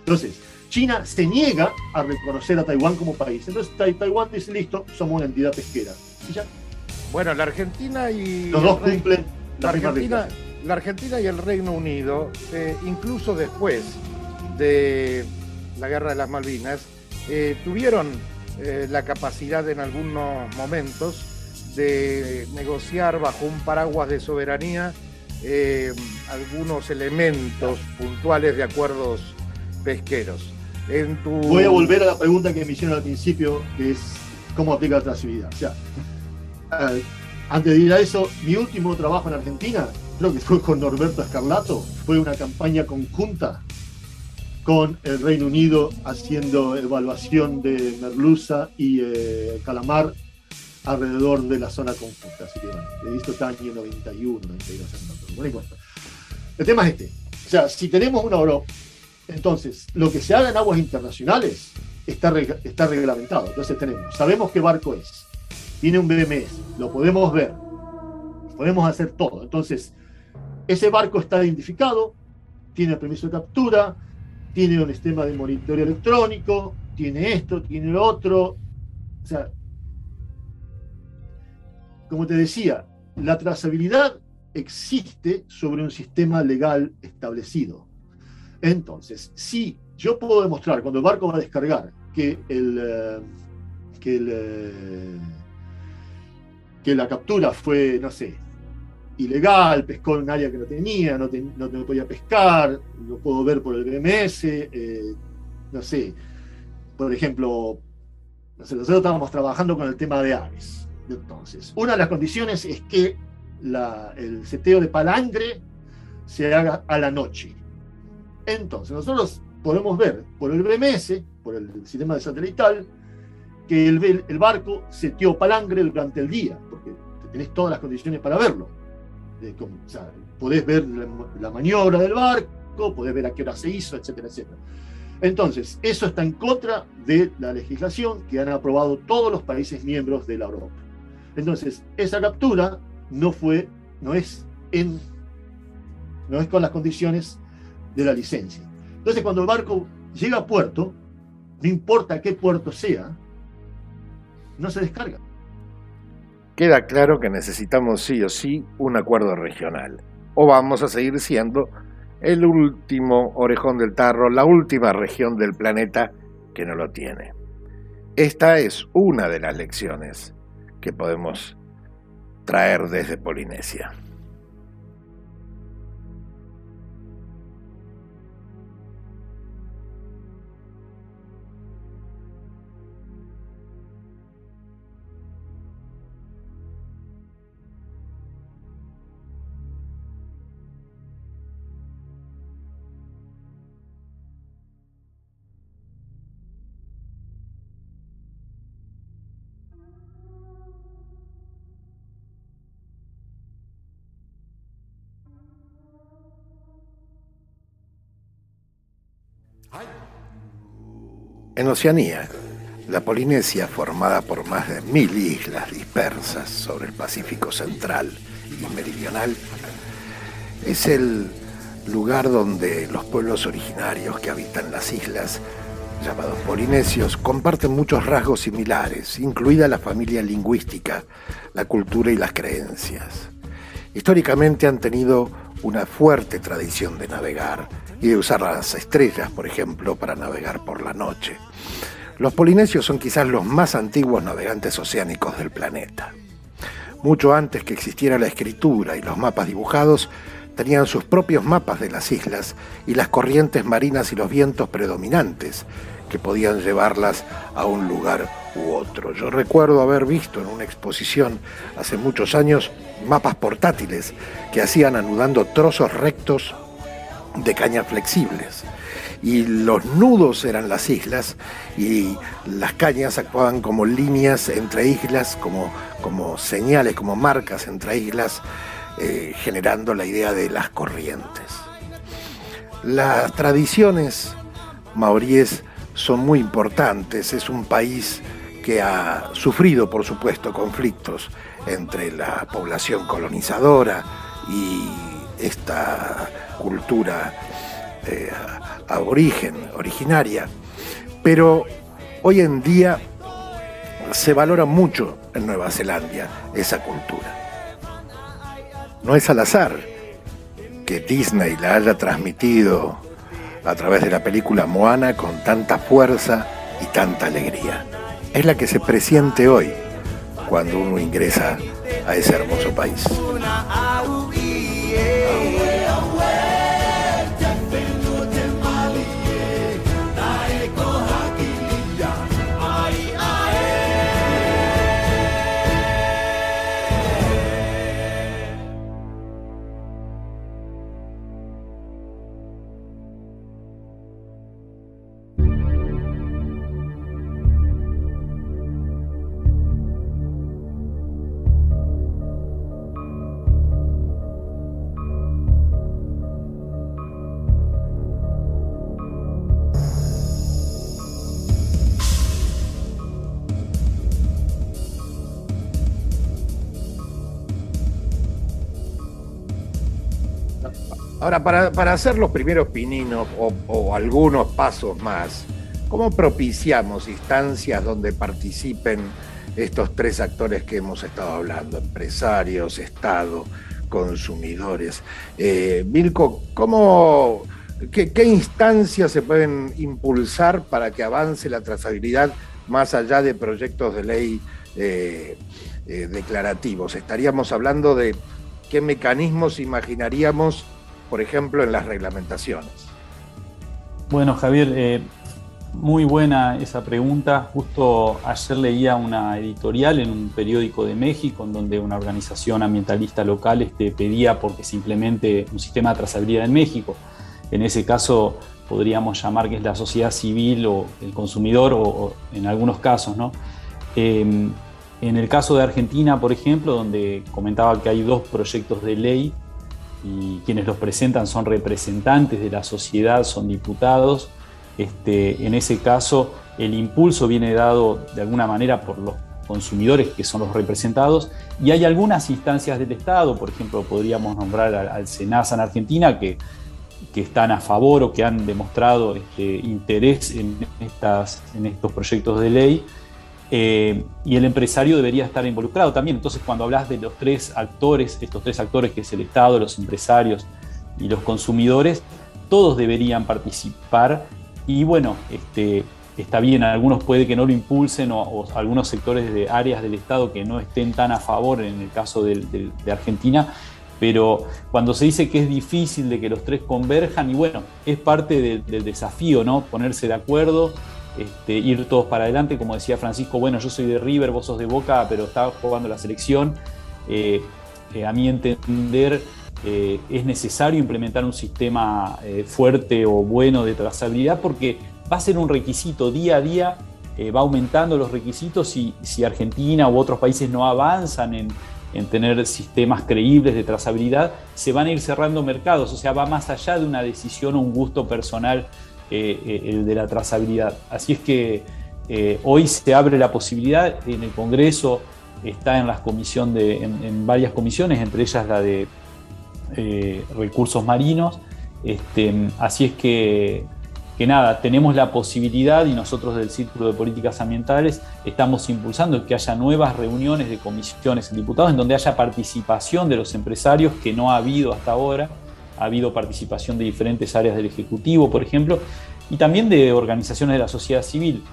Entonces, China se niega a reconocer a Taiwán como país. Entonces, Taiwán dice, listo, somos una entidad pesquera. Bueno, la Argentina y... Los dos cumplen la, Argentina, la Argentina y el Reino Unido, eh, incluso después de la Guerra de las Malvinas, eh, tuvieron eh, la capacidad en algunos momentos de negociar bajo un paraguas de soberanía algunos elementos puntuales de acuerdos pesqueros. Voy a volver a la pregunta que me hicieron al principio, que es cómo aplica la sea, antes de ir a eso, mi último trabajo en Argentina creo que fue con Norberto Escarlato, fue una campaña conjunta con el Reino Unido haciendo evaluación de merluza y eh, calamar alrededor de la zona conjunta. Así que bueno, he visto este año 91, 92, no importa. El tema es este. O sea, si tenemos una Europa, entonces lo que se haga en aguas internacionales está, está reglamentado. Entonces tenemos, sabemos qué barco es, tiene un BMS, lo podemos ver, podemos hacer todo. Entonces, ese barco está identificado, tiene permiso de captura, tiene un sistema de monitoreo electrónico, tiene esto, tiene lo otro. O sea, como te decía, la trazabilidad existe sobre un sistema legal establecido. Entonces, si yo puedo demostrar cuando el barco va a descargar que eh, que, el, eh, que la captura fue, no sé, ilegal, pescó en un área que no tenía, no, no, podía pescar, lo puedo ver por el BMS, eh, no sé, por ejemplo, nosotros estábamos trabajando con el tema de aves. Entonces, una de las condiciones es que el seteo de palangre se haga a la noche. Entonces, nosotros podemos ver por el BMS, por el sistema de satelital, que el, el barco seteó palangre durante el día, porque tenés todas las condiciones para verlo. Podés ver la, maniobra del barco, podés ver a qué hora se hizo, etcétera, etcétera. Entonces, eso está en contra de la legislación que han aprobado todos los países miembros de la Europa. Entonces, esa captura no fue, no es no es con las condiciones de la licencia. Entonces, cuando el barco llega a puerto, no importa qué puerto sea, no se descarga. Queda claro que necesitamos sí o sí un acuerdo regional, o vamos a seguir siendo el último orejón del tarro, la última región del planeta que no lo tiene. Esta es una de las lecciones que podemos traer desde Polinesia. Oceanía, la Polinesia, formada por más de mil islas dispersas sobre el Pacífico central y meridional, es el lugar donde los pueblos originarios que habitan las islas, llamados polinesios, comparten muchos rasgos similares, incluida la familia lingüística, la cultura y las creencias. Históricamente han tenido una fuerte tradición de navegar y de usar las estrellas, por ejemplo, para navegar por la noche. Los polinesios son quizás los más antiguos navegantes oceánicos del planeta. Mucho antes que existiera la escritura y los mapas dibujados, tenían sus propios mapas de las islas y las corrientes marinas y los vientos predominantes que podían llevarlas a un lugar u otro. Yo recuerdo haber visto en una exposición hace muchos años mapas portátiles que hacían anudando trozos rectos de cañas flexibles. Y los nudos eran las islas y las cañas actuaban como líneas entre islas, como, como señales, como marcas entre islas, eh, generando la idea de las corrientes. Las tradiciones maoríes son muy importantes. Es un país que ha sufrido, por supuesto, conflictos entre la población colonizadora y esta cultura eh, aborigen, originaria. Pero hoy en día se valora mucho en Nueva Zelanda esa cultura. No es al azar que Disney la haya transmitido a través de la película Moana con tanta fuerza y tanta alegría. Es la que se presiente hoy cuando uno ingresa a ese hermoso país. Ahora, para, hacer los primeros pininos o, algunos pasos más, ¿cómo propiciamos instancias donde participen estos tres actores que hemos estado hablando, empresarios, Estado, consumidores. Eh, Milko, ¿cómo, qué, instancias se pueden impulsar para que avance la trazabilidad más allá de proyectos de ley eh, eh, declarativos? Estaríamos hablando de qué mecanismos imaginaríamos, por ejemplo, en las reglamentaciones. Bueno, Javier, muy buena esa pregunta. Justo ayer leía una editorial en un periódico de México en donde una organización ambientalista local este, pedía porque se implemente un sistema de trazabilidad en México. En ese caso podríamos llamar que es la sociedad civil o el consumidor o, en algunos casos. ¿no? Em, en el caso de Argentina, por ejemplo, donde comentaba que hay dos proyectos de ley y quienes los presentan son representantes de la sociedad, son diputados, este, en ese caso, el impulso viene dado de alguna manera por los consumidores que son los representados y hay algunas instancias del Estado, por ejemplo, podríamos nombrar al, SENASA en Argentina, que, están a favor o que han demostrado este, interés en, estos proyectos de ley. Eh, y el empresario debería estar involucrado también. Entonces, cuando hablas de los tres actores, estos tres actores que es el Estado, los empresarios y los consumidores, todos deberían participar y bueno, este, está bien, algunos puede que no lo impulsen o, algunos sectores de áreas del Estado que no estén tan a favor en el caso de, Argentina, pero cuando se dice que es difícil de que los tres converjan, y bueno, es parte del desafío, ¿no? Ponerse de acuerdo, este, ir todos para adelante, como decía Francisco, bueno, yo soy de River, vos sos de Boca, pero estaba jugando la selección. Eh, eh, a mi entender, eh, es necesario implementar un sistema fuerte o bueno de trazabilidad porque va a ser un requisito día a día, va aumentando los requisitos y si Argentina u otros países no avanzan en, tener sistemas creíbles de trazabilidad, se van a ir cerrando mercados, o sea, va más allá de una decisión o un gusto personal el de la trazabilidad. Así es que hoy se abre la posibilidad en el Congreso, está en, las comisión de, en varias comisiones, entre ellas la de eh, recursos marinos. Este, así es que, que, nada, tenemos la posibilidad y nosotros del Círculo de Políticas Ambientales estamos impulsando que haya nuevas reuniones de comisiones en diputados en donde haya participación de los empresarios que no ha habido hasta ahora. Ha habido participación de diferentes áreas del Ejecutivo, por ejemplo, y también de organizaciones de la sociedad civil.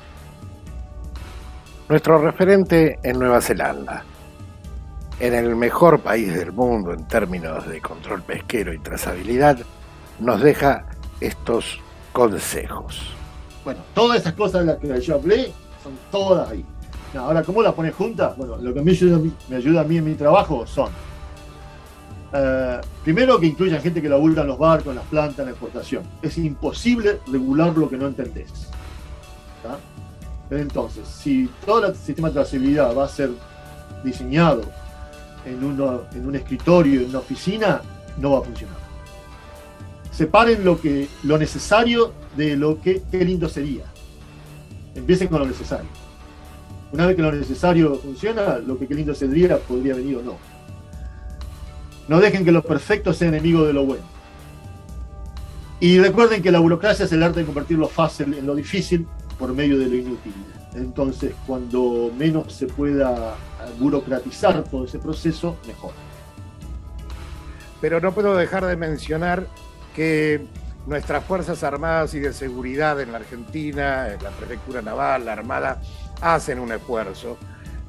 Nuestro referente en Nueva Zelanda, en el mejor país del mundo en términos de control pesquero y trazabilidad, nos deja estos consejos. Bueno, todas esas cosas de las que yo hablé son todas ahí. Ahora, ¿cómo las pones juntas? Bueno, lo que me ayuda, me ayuda a mí en mi trabajo son, eh, primero que incluyan gente que labura en los barcos, en las plantas, en la exportación. Es imposible regular lo que no entendés. Entonces, si todo el sistema de trazabilidad va a ser diseñado en, en un escritorio, en una oficina, no va a funcionar. Separen lo, que, lo necesario de lo que qué lindo sería. Empiecen con lo necesario. Una vez que lo necesario funciona, lo que qué lindo sería podría venir o no. No dejen que lo perfecto sea enemigo de lo bueno. Y recuerden que la burocracia es el arte de convertir lo fácil en lo difícil por medio de lo inútil. Entonces, cuando menos se pueda burocratizar todo ese proceso, mejor. Pero no puedo dejar de mencionar que nuestras Fuerzas Armadas y de Seguridad en la Argentina, en la Prefectura Naval, la Armada, hacen un esfuerzo.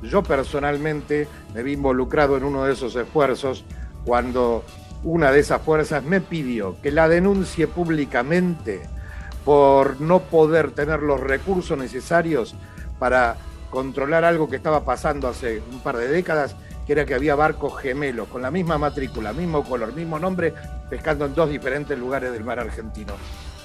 Yo personalmente me vi involucrado en uno de esos esfuerzos cuando una de esas fuerzas me pidió que la denuncie públicamente por no poder tener los recursos necesarios para controlar algo que estaba pasando hace un par de décadas, que era que había barcos gemelos con la misma matrícula, mismo color, mismo nombre, pescando en dos diferentes lugares del mar argentino.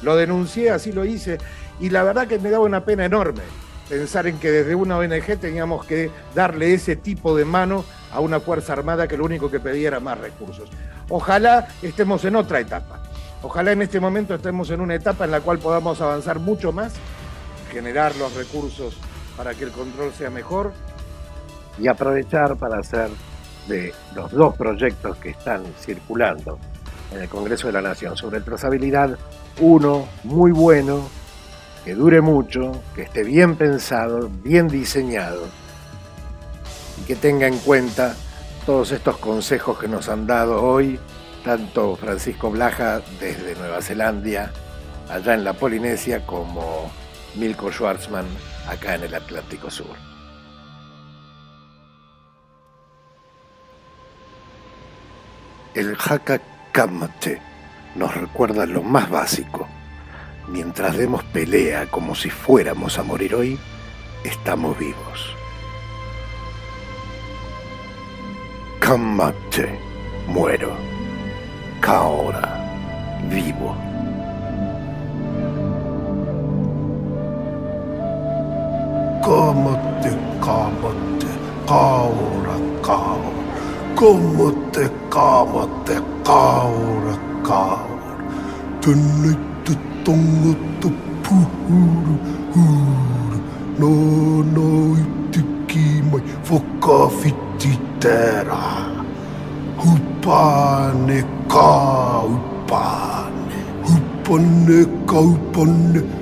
Lo denuncié, así lo hice, y la verdad que me daba una pena enorme pensar en que desde una ONG teníamos que darle ese tipo de mano a una Fuerza Armada que lo único que pedía era más recursos. Ojalá estemos en otra etapa. Ojalá en este momento estemos en una etapa en la cual podamos avanzar mucho más, generar los recursos para que el control sea mejor y aprovechar para hacer de los dos proyectos que están circulando en el Congreso de la Nación sobre trazabilidad, uno muy bueno, que dure mucho, que esté bien pensado, bien diseñado que tenga en cuenta todos estos consejos que nos han dado hoy, tanto Francisco Blaja desde Nueva Zelanda, allá en la Polinesia, como Milko Schwarzman acá en el Atlántico Sur. El Hakakamate nos recuerda lo más básico. Mientras demos pelea como si fuéramos a morir hoy, estamos vivos. Kamate, muero. Kaora, vivo. Kamate, kamate, kaora, kaora. Kamate, kamate, kaora, kaora. Tänne tonga tu puhuru, huru. No, no, itiki mai whakawhiti tērā. Hupane ka upane. Hupane ka upane.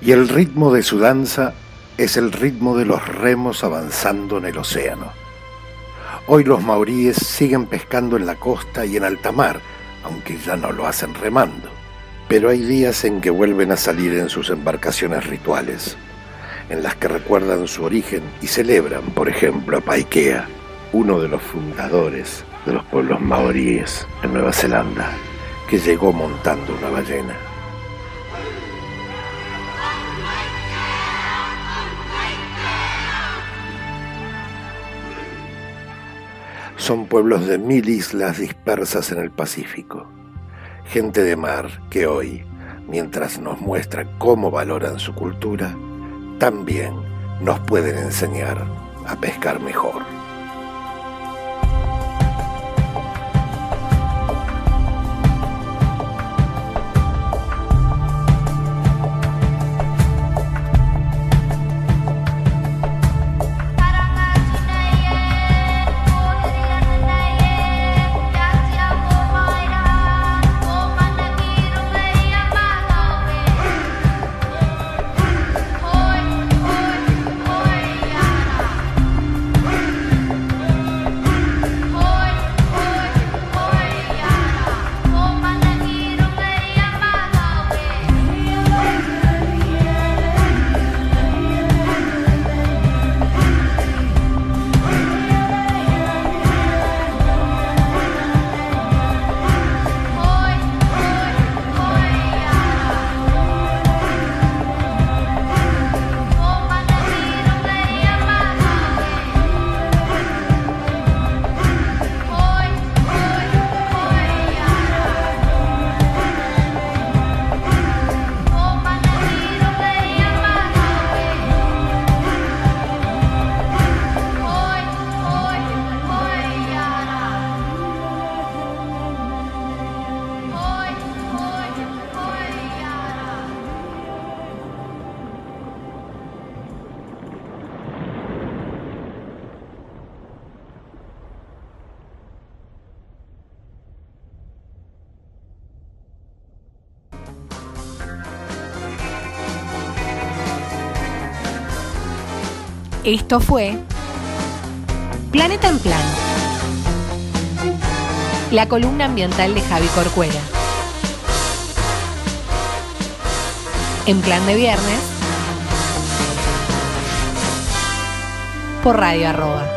Y el ritmo de su danza es el ritmo de los remos avanzando en el océano. Hoy los maoríes siguen pescando en la costa y en alta mar, aunque ya no lo hacen remando. Pero hay días en que vuelven a salir en sus embarcaciones rituales, en las que recuerdan su origen y celebran, por ejemplo, a Paikea, uno de los fundadores de los pueblos maoríes en Nueva Zelanda, que llegó montando una ballena. Son pueblos de mil islas dispersas en el Pacífico, gente de mar que hoy, mientras nos muestra cómo valoran su cultura, también nos pueden enseñar a pescar mejor. Esto fue Planeta en Plan. La columna ambiental de Javi Corcuera. En plan de viernes. Por Radio Arroba.